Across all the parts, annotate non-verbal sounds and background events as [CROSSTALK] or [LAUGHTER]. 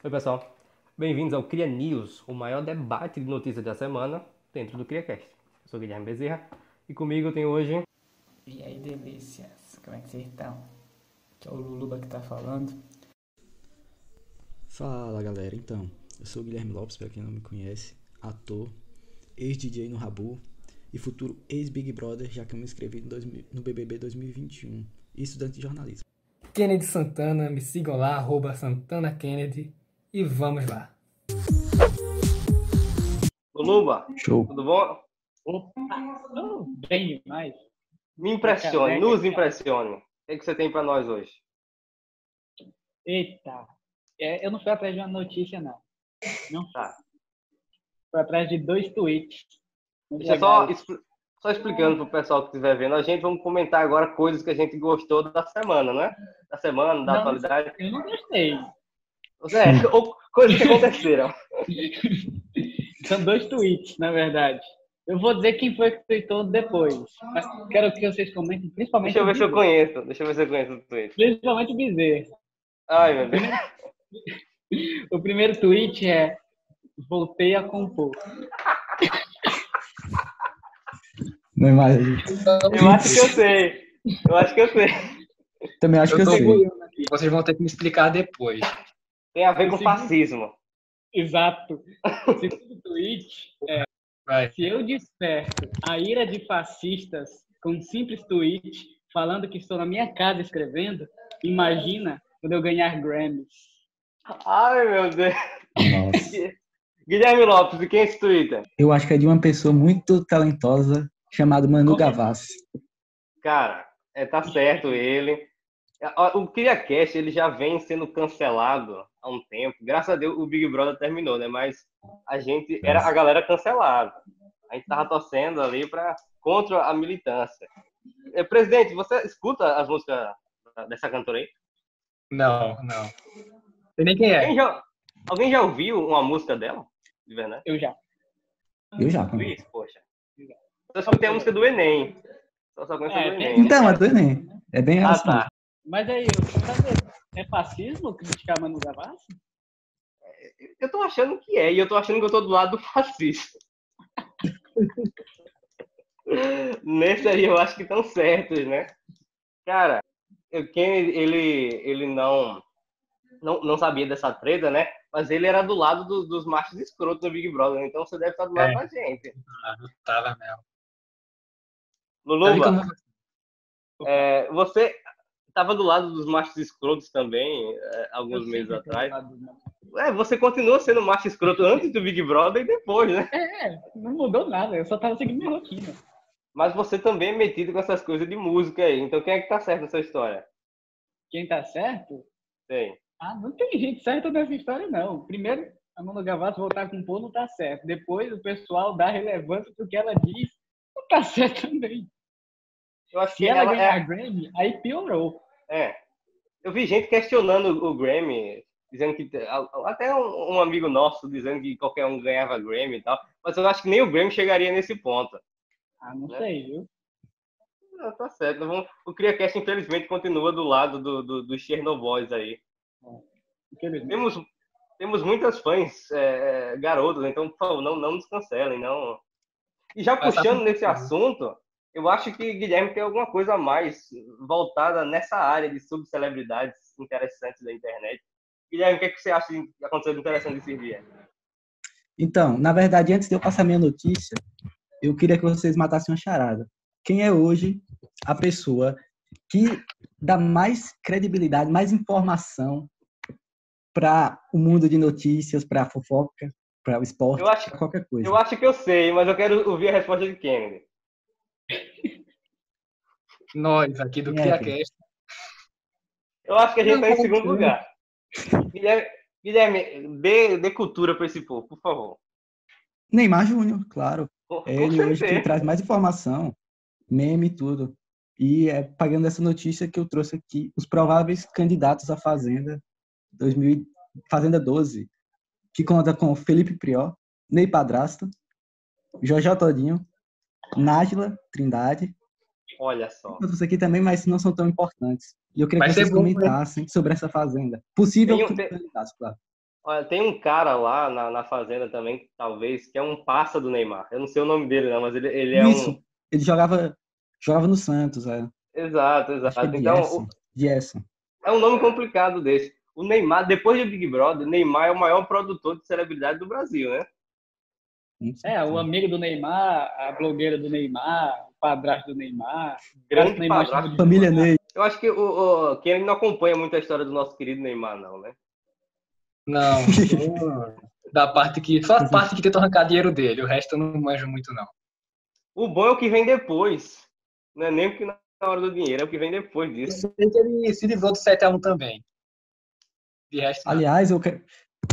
Oi, pessoal. Bem-vindos ao Cria News, o maior debate de notícias da semana dentro do CriaCast. Eu sou Guilherme Bezerra e comigo eu tenho hoje. E aí, delícias, como é que vocês estão? Aqui é o Luluba que tá falando. Fala galera, então, eu sou o Guilherme Lopes, para quem não me conhece, ator, ex-DJ no Rabu e futuro ex-Big Brother, já que eu me inscrevi no, 2000, no BBB 2021 e estudante de jornalismo. Kennedy Santana, me sigam lá, arroba Santana Kennedy e vamos lá. Luluba, Show. tudo bom? Opa, oh, bem demais. Me impressione, nos impressione. O que, é que você tem para nós hoje? Eita, é, eu não fui atrás de uma notícia, não. Não Tá. fui atrás de dois tweets. Deixa eu só, expl- só explicando pro pessoal que estiver vendo a gente, vamos comentar agora coisas que a gente gostou da semana, né? Da semana, da Não. atualidade. Eu não gostei. É, [LAUGHS] ou coisas que aconteceram. [LAUGHS] São dois tweets, na verdade. Eu vou dizer quem foi que tweetou depois. Mas quero que vocês comentem, principalmente Deixa eu ver se eu conheço. Deixa eu ver se eu conheço o tweet. Principalmente o Bezerra. Ai, meu Deus. [LAUGHS] O primeiro tweet é Voltei a compor. [LAUGHS] Não imagino. Eu acho que eu sei. Eu acho que eu sei. Também acho Eu que eu sei. Vocês vão ter que me explicar depois. Tem a ver com Sim. fascismo. Exato. O segundo tweet Vai. Se eu desperto a ira de fascistas com um simples tweet falando que estou na minha casa escrevendo, imagina quando eu ganhar Grammys. Ai, meu Deus. Nossa. [LAUGHS] Guilherme Lopes, e quem é esse Twitter? Eu acho que é de uma pessoa muito talentosa chamada Manu Como é? Gavassi. Cara, é, tá certo ele. O CriaCast, ele já vem sendo cancelado há um tempo. Graças a Deus o Big Brother terminou, né? Mas a gente era a galera cancelada. A gente tava torcendo ali para contra a militância. É, presidente, você escuta as músicas dessa cantora aí? Não, não. Sei nem quem é. Alguém já, alguém já ouviu uma música dela? De verdade? Eu já. Eu já. Luiz, poxa. Você só tem a música do Enem. Só só conhece a É, do Enem. né? Então, é do Enem. É bem Ah, assim. tá. Mas aí, é fascismo criticar Manu Gavassi? Eu tô achando que é, e eu tô achando que eu tô do lado do fascista. Nesse aí eu acho que estão certos, né? Cara, eu- quem ele, ele não, não não sabia dessa treta, né? Mas ele era do lado do- dos machos escrotos do Big Brother, então você deve estar do lado É. da gente. Ah, não tava mesmo. Tá Luluba, Aí como- é, você estava do lado dos machos escrotos também, é, alguns meses atrás. do É, você continua sendo macho escroto [LAUGHS] antes do Big Brother e depois, né? É, não mudou nada, eu só tava seguindo minha rotina. Mas você também é metido com essas coisas de música aí. Então quem é que tá certo nessa história? Quem tá certo? Sei. Ah, não tem gente certa nessa história, não. Primeiro, a Manu Gavassi voltar com o não tá certo. Depois, o pessoal dá relevância pro que ela diz, não tá certo também. Eu acho Se que ela ela ganhar é, Grammy, aí piorou. É. Eu vi gente questionando o Grammy, dizendo que até um, um amigo nosso dizendo que qualquer um ganhava Grammy e tal. Mas eu acho que nem o Grammy chegaria nesse ponto. Ah, não Né? sei, viu? Ah, tá certo. Vamos- O CriaCast, infelizmente, continua do lado do, do, dos Chernobyls aí. Infelizmente. Temos, temos muitas fãs é, é, garotas, então, por favor, não, não nos cancelem, não. E já Mas tá puxando bom. nesse assunto, eu acho que Guilherme tem alguma coisa a mais voltada nessa área de subcelebridades interessantes da internet. Guilherme, o que, é que você acha que aconteceu de interessante esse dia? Então, na verdade, antes de eu passar minha notícia, eu queria que vocês matassem uma charada. Quem é hoje a pessoa que dá mais credibilidade, mais informação para o mundo de notícias, para a fofoca, para o esporte, pra qualquer coisa? eu acho que eu sei, mas eu quero ouvir a resposta de Kennedy. Nós aqui do é, CriaCast. Eu acho que a gente está em segundo lugar. Guilherme, Guilherme dê, dê cultura para esse povo, por favor. Neymar Júnior, claro. Com, ele hoje que certeza. traz mais informação, meme e tudo. E é pagando essa notícia que eu trouxe aqui os prováveis candidatos à Fazenda 2000, Fazenda 12, que conta com Felipe Prió, Ney Padrasto, Jorge Todinho, Nájila Trindade, Olha só. outros aqui também, mas não são tão importantes. E eu queria Vai que vocês bom, né? comentassem sobre essa Fazenda. Possível Tem um- tem- candidatos, claro. Olha, tem um cara lá na, na fazenda também, talvez, que é um passa do Neymar. Eu não sei o nome dele, não, mas ele, ele é Isso, um. ele jogava, jogava no Santos, é. Exato, que exato. é Então, Gerson. o- Gerson. é um nome complicado desse. O Neymar, depois do Big Brother, Neymar é o maior produtor de celebridade do Brasil, né? É, o amigo do Neymar, a blogueira do Neymar, padrasto do Neymar. Grande Neymar padrasto. Família. Ney. Eu acho que o, o, quem não acompanha muito a história do nosso querido Neymar, não, né? Não, eu- [LAUGHS] da parte que. Só a parte que tentou arrancar dinheiro dele, o resto eu não manjo muito, não. O bom é o que vem depois. Não é nem o que na hora do dinheiro, é o que vem depois disso. Ele se livrou do 7x1 também. De resto, não. Aliás, eu quero,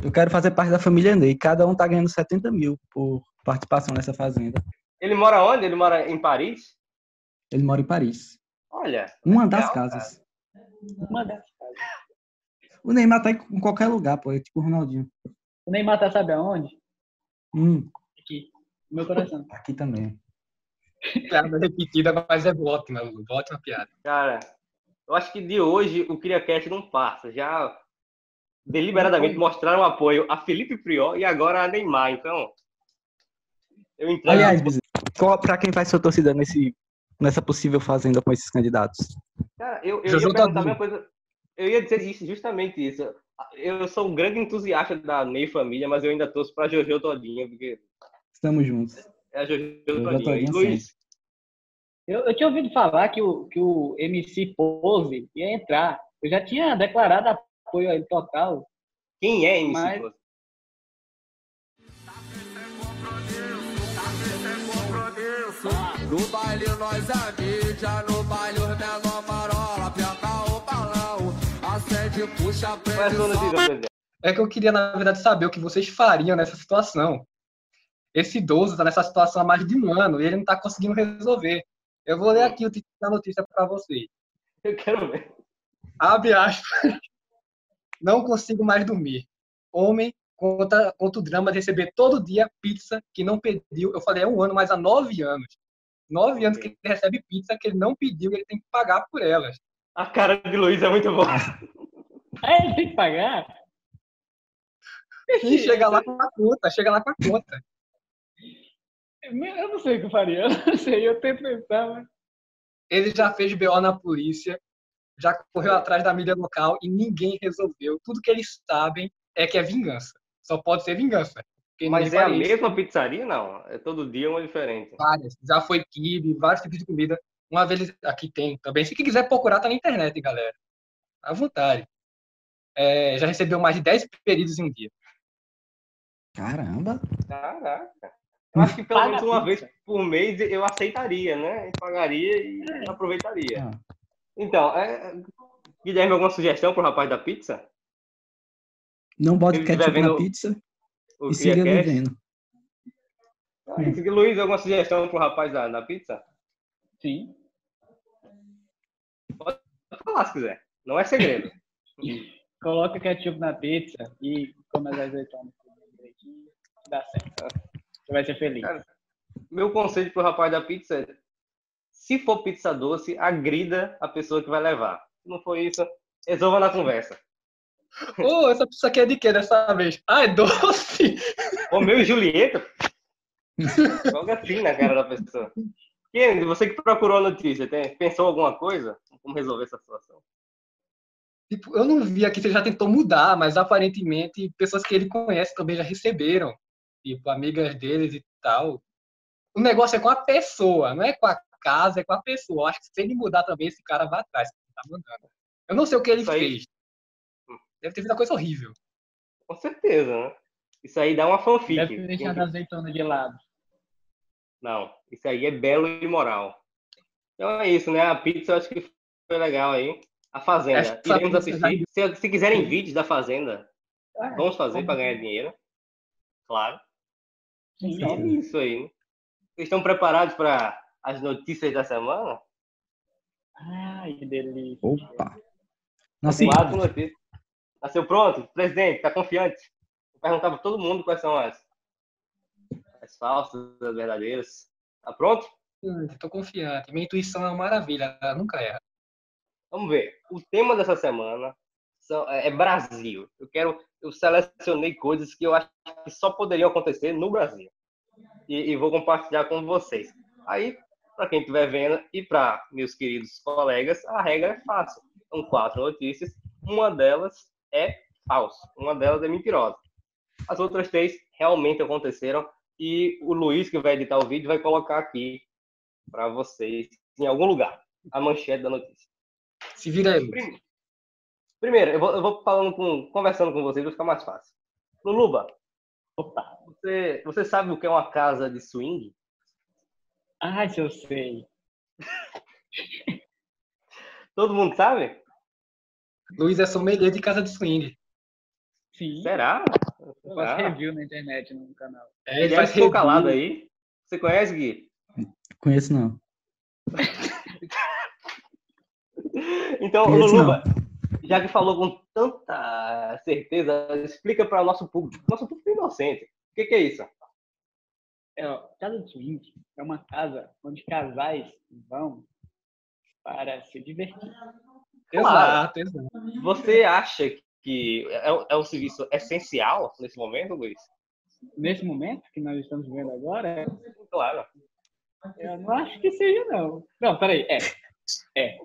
eu quero fazer parte da família Ney. Cada um tá ganhando 70 mil por participação nessa fazenda. Ele mora onde? Ele mora em Paris? Ele mora em Paris. Olha. Uma das legal, casas. Uma das- O Neymar tá em qualquer lugar, pô. É tipo o Ronaldinho. O Neymar tá sabe aonde? Hum, Aqui, no meu coração. [LAUGHS] aqui também. piada repetida, mas é ótima. Ótima piada. Cara, eu acho que de hoje o CriaCast não passa. Já deliberadamente mostraram apoio a Felipe Prior e agora a Neymar. Então, eu entrego. Aliás, Pra quem vai sua torcida nesse, nessa possível fazenda com esses candidatos? Cara, eu, eu ia perguntar a Todinho. mesma coisa. Eu ia dizer isso, justamente isso. Eu sou um grande entusiasta da Ney Família, mas eu ainda torço pra Jojo Todinha, porque Estamos juntos. é a Jojo Jojo Luiz, Eu, eu tinha ouvido falar que o, que o MC Pose ia entrar. Eu já tinha declarado apoio a ele total. quem é MC Mas- Pose? No baile nós é mídia, no baile os menor marola, aperta o balão, acende, puxa, prende? É que eu queria, na verdade, saber o que vocês fariam nessa situação. Esse idoso está nessa situação há mais de um ano e ele não está conseguindo resolver. Eu vou ler aqui o título da notícia para vocês. Eu quero ver. Abre aspas. Não consigo mais dormir. Homem conta, conta o drama de receber todo dia pizza que não pediu. Eu falei, é um ano, mas há nove anos. Nove anos que ele recebe pizza que ele não pediu e ele tem que pagar por elas. A cara de Luiz é muito boa. Ah, [LAUGHS] ele tem que pagar? E chega lá com a conta, chega lá com a conta. Eu não sei o que eu faria. [LAUGHS] Eu não sei, eu tento pensar, mas... Ele já fez BO na polícia, já correu atrás da mídia local e ninguém resolveu. Tudo que eles sabem é que é vingança. Só pode ser vingança. Mas é a mesma pizzaria? Não. É todo dia uma diferente. Várias. Já foi kibe, vários tipos de comida. Uma vez aqui tem também. Se quiser procurar, tá na internet, galera. À vontade. É, já recebeu mais de 10 pedidos em um dia. Caramba. Caraca. Eu acho que pelo menos uma pizza. vez por mês eu aceitaria, né? E pagaria e aproveitaria. Ah, Então, é... Guilherme, alguma sugestão pro rapaz da pizza? Não bote Ele ketchup na pizza O e siga CriaCast? vivendo. Ah, Luiz, alguma sugestão pro rapaz da, da pizza? Sim. Pode falar se quiser. Não é segredo. [LAUGHS] Coloca ketchup na pizza e come as azeitonas direitinho. Dá certo. Você vai ser feliz. Cara, Meu conselho pro rapaz da pizza é: se for pizza doce, agrida a pessoa que vai levar. Se não for isso, resolva na conversa. Ô, essa pizza aqui é de quê dessa vez? Ah, é doce! Romeu e Julieta? Joga assim na cara da pessoa. Kennedy, você que procurou a notícia, tem, pensou alguma coisa? Como resolver essa situação? Tipo, eu não vi aqui ele já tentou mudar, mas aparentemente pessoas que ele conhece também já receberam. Tipo, amigas deles e tal. O negócio é com a pessoa, não é com a casa, é com a pessoa. Eu acho que se ele mudar também, esse cara vai atrás. Tá mandando. Eu não sei o que ele Isso aí- fez. Deve ter uma coisa horrível. Com certeza, né? Isso aí dá uma fanfic. Deve ter deixado a azeitona de lado. Não, isso aí é belo e moral. Então é isso, né? A pizza eu acho que foi legal aí. A Fazenda. Iremos assistir. Se, se quiserem vídeos da Fazenda, Ah, vamos fazer para ganhar dinheiro. Claro. sim. E é isso aí. né? Vocês estão preparados para as notícias da semana? Ai, que delícia. Opa. Nossa, Quatro notícias. Nasceu pronto? Presidente, tá confiante? Vou perguntar para todo mundo quais são as, as falsas, as verdadeiras. Tá pronto? Hum, Tô confiante. Minha intuição é uma maravilha, ela nunca erra. Vamos ver. O tema dessa semana são, é é Brasil. Eu quero, eu selecionei coisas que eu acho que só poderiam acontecer no Brasil. E, e vou compartilhar com vocês. Aí, para quem estiver vendo e para meus queridos colegas, a regra é fácil. São quatro notícias. Uma delas é falsa, uma delas é mentirosa. As outras três realmente aconteceram e o Luiz, que vai editar o vídeo, vai colocar aqui para vocês, em algum lugar, a manchete da notícia. Se vira aí. Prim- Primeiro, eu vou, eu vou falando com, conversando com vocês, vai ficar mais fácil. Luluba, Opa. você, você sabe o que é uma casa de swing? Se eu sei. [LAUGHS] Todo mundo sabe? Luiz é sommelier de casa de swing. Sim. Será? Eu faço Será? review na internet no canal. É, Ele ele já faz ficou review. calado aí. Você conhece, Gui? [LAUGHS] Conheço não. [LAUGHS] Então, Conheço Luluba, já que falou com tanta certeza, explica para o nosso público. Nosso público é inocente. O que, que é isso? É, ó, casa de swing é uma casa onde casais vão para se divertir. Exato, exato. Você acha que é, é um serviço essencial nesse momento, Luiz? Nesse momento que nós estamos vivendo agora, Claro. eu não acho que seja, não. Não, peraí. É. É.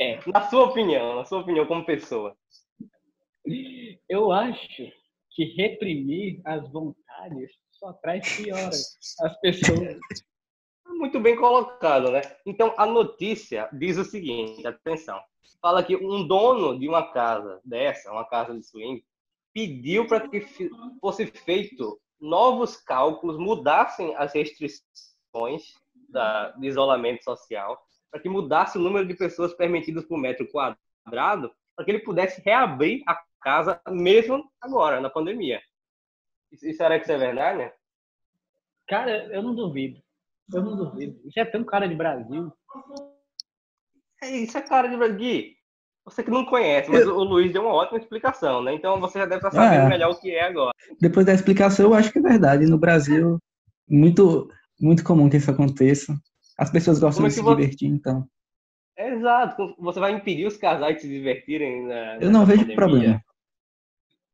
É. Na sua opinião, na sua opinião como pessoa. Eu acho que reprimir as vontades só traz piora às pessoas. Muito bem colocado, né? Então, a notícia diz o seguinte, atenção. Fala que um dono de uma casa dessa, uma casa de swing, pediu para que fosse feito novos cálculos, mudassem as restrições da, de isolamento social, para que mudasse o número de pessoas permitidas por metro quadrado, para que ele pudesse reabrir a casa mesmo agora, na pandemia. Isso será que isso é verdade, né? Cara, eu não duvido. Eu não duvido. Isso é tão cara de Brasil. É isso é cara de Gui. Você que não conhece, mas o Luiz deu uma ótima explicação, né? Então você já deve estar sabendo É. melhor o que é agora. Depois da explicação, eu acho que é verdade. No Brasil, muito, muito comum que isso aconteça. As pessoas gostam Como é de se você- divertir, então. Exato. Você vai impedir os casais de se divertirem na. Eu não vejo pandemia, problema.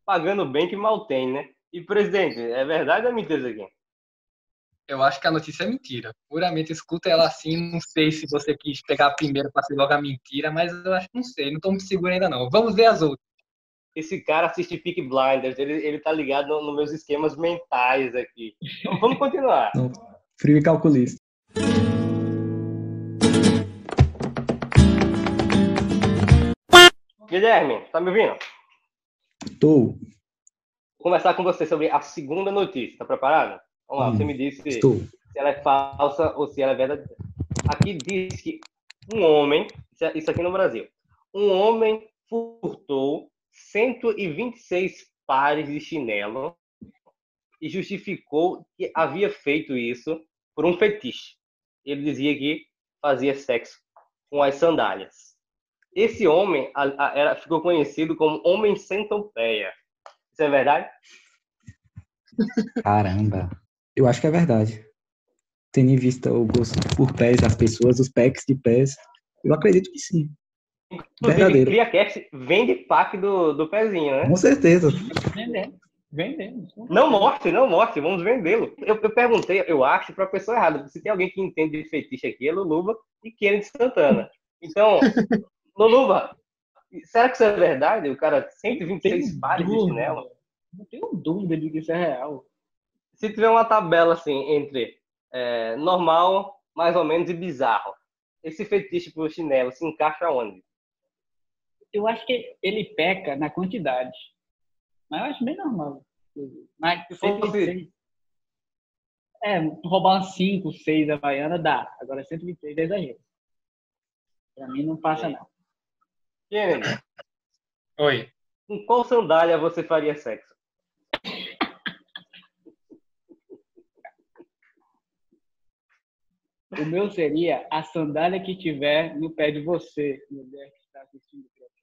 Pagando bem que mal tem, né? E, presidente, é verdade ou é mentira isso aqui? Eu acho que a notícia é mentira. Puramente escuta ela assim. Não sei se você quis pegar a primeira para ser logo a mentira, mas eu acho que não sei. Não estou muito seguro ainda não. Vamos ver as outras. Esse cara assiste Peak Blinders, ele, ele tá ligado no- nos meus esquemas mentais aqui. Então vamos continuar. [LAUGHS] Frio e calculista. Guilherme, tá me ouvindo? Tô. Vou conversar com você sobre a segunda notícia. Tá preparado? Vamos lá, Hum, você me disse Estou. se ela é falsa ou se ela é verdadeira. Aqui diz que um homem, isso é- aqui no Brasil, um homem furtou 126 pares de chinelo e justificou que havia feito isso por um fetiche. Ele dizia que fazia sexo com as sandálias. Esse homem a- a- era, ficou conhecido como Homem Centopeia. Isso é verdade? Caramba. Eu acho que é verdade. Tendo em vista o gosto por pés das pessoas, os packs de pés, eu acredito que sim. Inclusive, Verdadeiro. CriaCast vende pack do, do pezinho, né? Com certeza. Vendendo. Vendendo. Não morte, não morte, vamos vendê-lo. Eu, eu perguntei, eu acho, para a pessoa errada, se tem alguém que entende de fetiche aqui, é Luluba e Kennedy Santana. Então, [LAUGHS] Luluba, será que isso é verdade? O cara, 126 Tenho pares de chinelo? Não tenho dúvida de que isso é real. Se tiver uma tabela assim, entre é, normal, mais ou menos, e bizarro, esse fetiche por chinelo se encaixa onde? Eu acho que ele peca na quantidade. Mas eu acho bem normal. Mas se fosse- 126. É, roubar umas 5, 6 Havaiana dá. Agora 126 é exagero. Pra mim não passa, não. Kennedy, Oi. com qual sandália você faria sexo? O meu seria a sandália que tiver no pé de você, mulher que está assistindo o programa.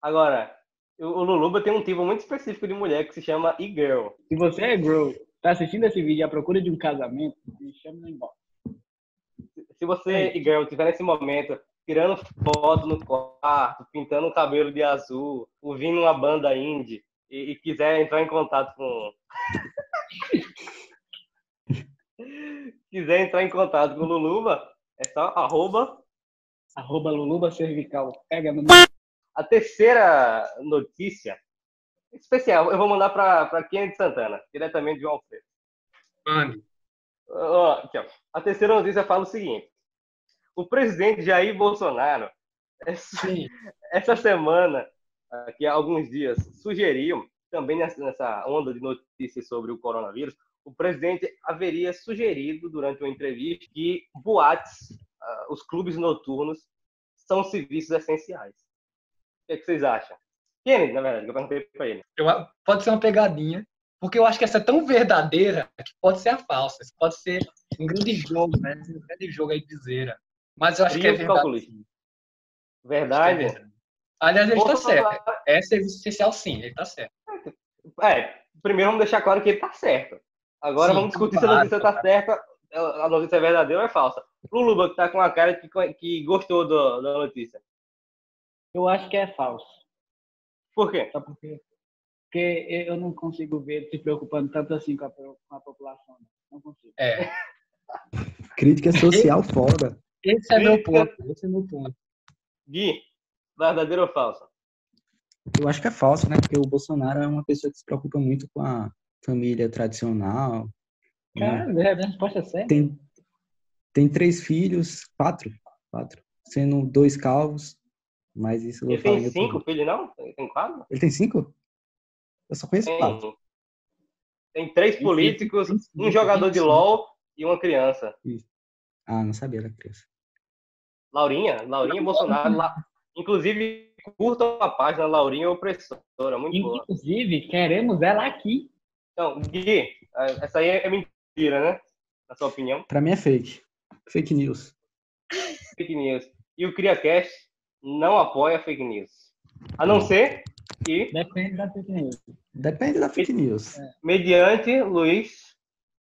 Agora, o Luluba tem um tipo muito específico de mulher que se chama e-girl. Se você é grow, tá assistindo esse vídeo à procura de um casamento, me chama no inbox. Se você e Girl estiver nesse momento tirando foto no quarto, pintando o cabelo de azul, ouvindo uma banda indie e, e quiser entrar em contato com. quiser entrar em contato com o Luluba, é só arroba. Arroba Luluba Cervical. Pega no. A terceira notícia especial, eu vou mandar para Kennedy Santana, diretamente de João Alfredo. Ó. A terceira notícia fala o seguinte: o presidente Jair Bolsonaro, essa, essa semana, aqui há alguns dias, sugeriu, também nessa, onda de notícias sobre o coronavírus, o presidente haveria sugerido durante uma entrevista que boates, ah, os clubes noturnos, são serviços essenciais. O que, é que vocês acham? Kennedy, na verdade, que eu perguntei para ele. Eu, pode ser uma pegadinha, porque eu acho que essa é tão verdadeira que pode ser a falsa. Isso pode ser um grande jogo, né? Um grande jogo aí de zera. Mas eu acho que é verdade. Verdade? Acho que é verdade. Aliás, ele está certo. É serviço essencial, sim, ele está certo. É, primeiro vamos deixar claro que ele tá certo. Agora Sim, vamos discutir se a claro, notícia tá certa, a notícia é verdadeira ou é falsa. Luluba, que tá com a cara que, que gostou do- da notícia. Eu acho que é falso. Por quê? Sabe por quê? Porque eu não consigo ver se preocupando tanto assim com a, com a população. Não consigo. É. Crítica social foda. Esse é meu ponto. Esse é meu ponto. Gui, verdadeiro ou falso? Eu acho que é falso, né? Porque o Bolsonaro é uma pessoa que se preocupa muito com a família tradicional. né? Cara, a resposta é certa. Tem, tem três filhos, quatro, quatro, sendo dois calvos, mas isso eu vou Ele falar tem cinco filhos, não? Tem tem quatro? Ele tem cinco? Eu só conheço quatro. Tem, tem três Tem políticos, cinco, um jogador de. LOL e uma criança. Ah, não sabia da criança. Laurinha, Laurinha Bolsonaro. La... Inclusive, curtam a página Laurinha Opressora, muito boa. Inclusive, queremos ela aqui. Então, Gui, essa aí é mentira, né? Na sua opinião. Pra mim é fake. Fake news. fake news. E o CriaCast não apoia fake news. A não ser que, Depende da fake news. Depende da fake news. mediante Luiz.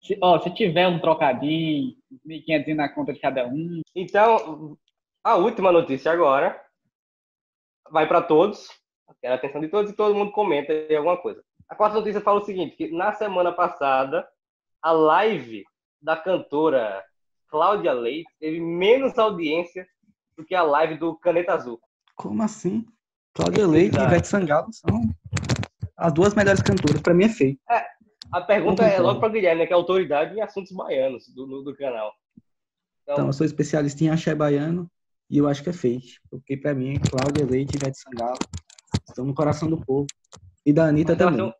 Se, ó, se tiver um trocadinho, 1.500 na conta de cada um, Então, a última notícia agora vai para todos. Quero a atenção de todos e todo mundo comenta aí alguma coisa. A quarta notícia fala o seguinte: que na semana passada, a live da cantora Cláudia Leite teve menos audiência do que a live do Caneta Azul. Como assim? Cláudia Leite e. Ivete Sangalo são as duas melhores cantoras. Pra mim é fake. A pergunta é logo para Guilherme, né, que é autoridade em assuntos baianos do, do, do canal. Então, Então, eu sou especialista em axé baiano e eu acho que é fake. Porque pra mim, Cláudia Leite e Ivete Sangalo estão no coração do povo. E da Anitta mas também.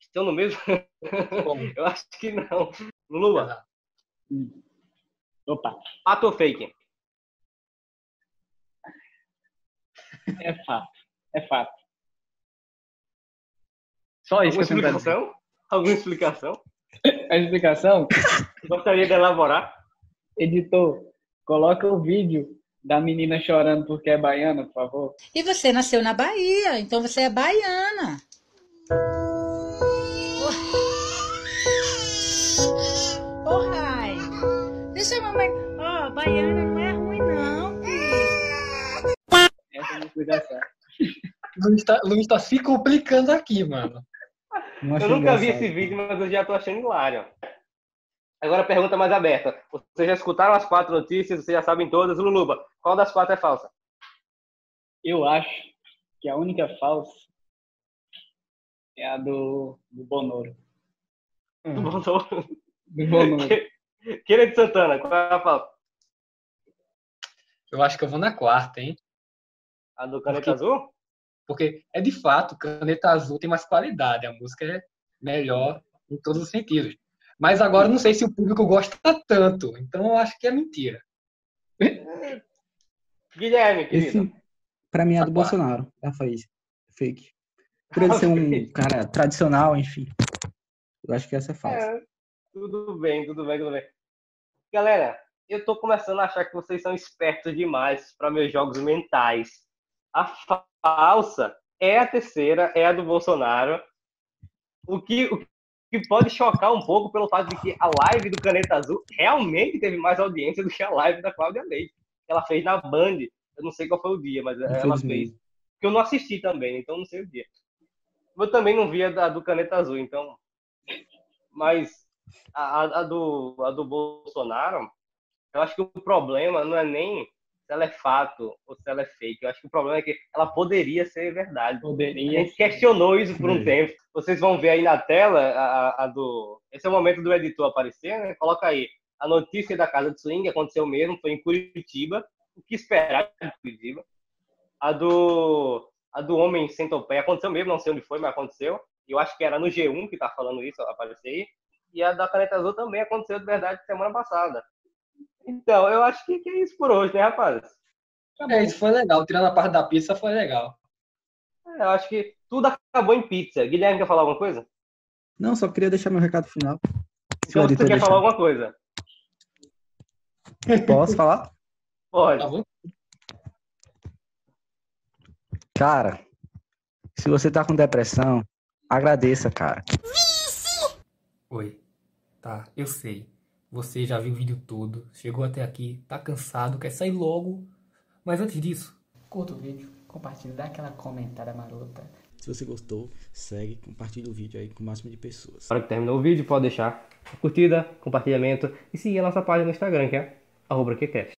estão, no mesmo? [LAUGHS] Eu acho que não. Lula, opa, fato ou fake? é fato. É fato. Só isso Alguma que eu dizer. explicação? Alguma explicação? [LAUGHS] A explicação, Gostaria de elaborar? editor, coloca o vídeo da menina chorando porque é baiana, por favor. E você nasceu na Bahia, então você é baiana. Ô, oh, Rai, deixa a mamãe. Ó, baiana não é ruim, não, filho. Essa é a. Luiz tá, Luiz tá se complicando aqui, mano. Não Eu nunca vi esse vídeo, mas eu já tô achando hilário. Agora a pergunta mais aberta. Vocês já escutaram as quatro notícias, vocês já sabem todas. Luluba, qual das quatro é falsa? Eu acho que a única falsa é a do, do Bonoro. Do Bonoro. Queira [LAUGHS] de Santana, qual é a falsa? Eu acho que eu vou na quarta, hein? A do Caneta Azul? Porque é de fato, Caneta Azul tem mais qualidade, a música é melhor em todos os sentidos. Mas agora eu não sei se o público gosta tanto, então eu acho que é mentira. Guilherme, querido. Esse, pra mim, é do A. Bolsonaro. Já fez. Fake. Por ele ser um cara tradicional, enfim. Eu acho que essa é falsa. É, tudo bem, tudo bem, tudo bem. Galera, eu tô começando a achar que vocês são espertos demais para meus jogos mentais. A falsa é a terceira, é a do Bolsonaro. O que, o que pode chocar um pouco pelo fato de que a live do Caneta Azul realmente teve mais audiência do que a live da Cláudia Leite. que Ela fez na Band. Eu não sei qual foi o dia, mas ela fez. Porque eu não assisti também, então não sei o dia. Eu também não vi a da- do Caneta Azul, então. Mas a- a do, a do Bolsonaro, eu acho que o problema não é nem se ela é fato ou se ela é fake. Eu acho que o problema é que ela poderia ser verdade. A Poderia. gente questionou isso por um É. tempo. Vocês vão ver aí na tela a, a- a do. Esse é o momento do editor aparecer, né? Coloca aí. A notícia da casa de swing aconteceu mesmo, foi em Curitiba. O que esperar de Curitiba? A do. A do homem centopeia aconteceu mesmo, não sei onde foi, mas aconteceu. Eu acho que era no G1 que tá falando isso, apareceu aí. E a da caneta azul também aconteceu de verdade semana passada. Então, eu acho que, que é isso por hoje, né, rapaz? É, isso foi legal. Tirando a parte da pizza, foi legal. É, Eu acho que tudo acabou em pizza. Guilherme quer falar alguma coisa? Não, só queria deixar meu recado final. Se Então, você quer deixar. falar alguma coisa? Posso falar? [LAUGHS] Pode. Tá? Cara, se você tá com depressão, agradeça, cara. Oi. Tá, eu sei. Você já viu o vídeo todo, chegou até aqui, tá cansado, quer sair logo. Mas antes disso, Curta o vídeo, compartilha, dá aquela comentada marota. Se você gostou, segue, compartilha o vídeo aí com o máximo de pessoas. Na hora que terminou o vídeo, pode deixar curtida, compartilhamento e seguir a nossa página no Instagram, que é arroba QCast.